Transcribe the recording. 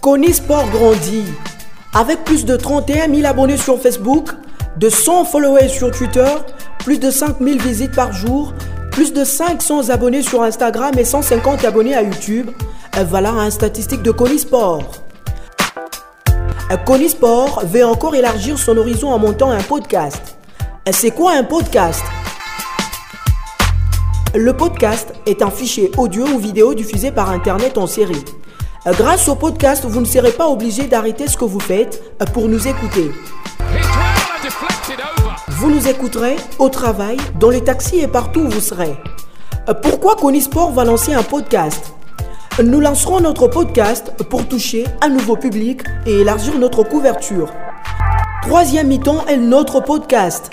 Kony Sport grandit. Avec plus de 31 000 abonnés sur Facebook, de 100 followers sur Twitter, plus de 5 000 visites par jour, plus de 500 abonnés sur Instagram et 150 abonnés à YouTube, voilà un statistique de Kony Sport. Kony Sport veut encore élargir son horizon en montant un podcast. C'est quoi un podcast? Le podcast est un fichier audio ou vidéo diffusé par Internet en série. Grâce au podcast, vous ne serez pas obligé d'arrêter ce que vous faites pour nous écouter. Vous nous écouterez au travail, dans les taxis et partout où vous serez. Pourquoi Conisport va lancer un podcast? Nous lancerons notre podcast pour toucher un nouveau public et élargir notre couverture. Troisième mi-temps est notre podcast.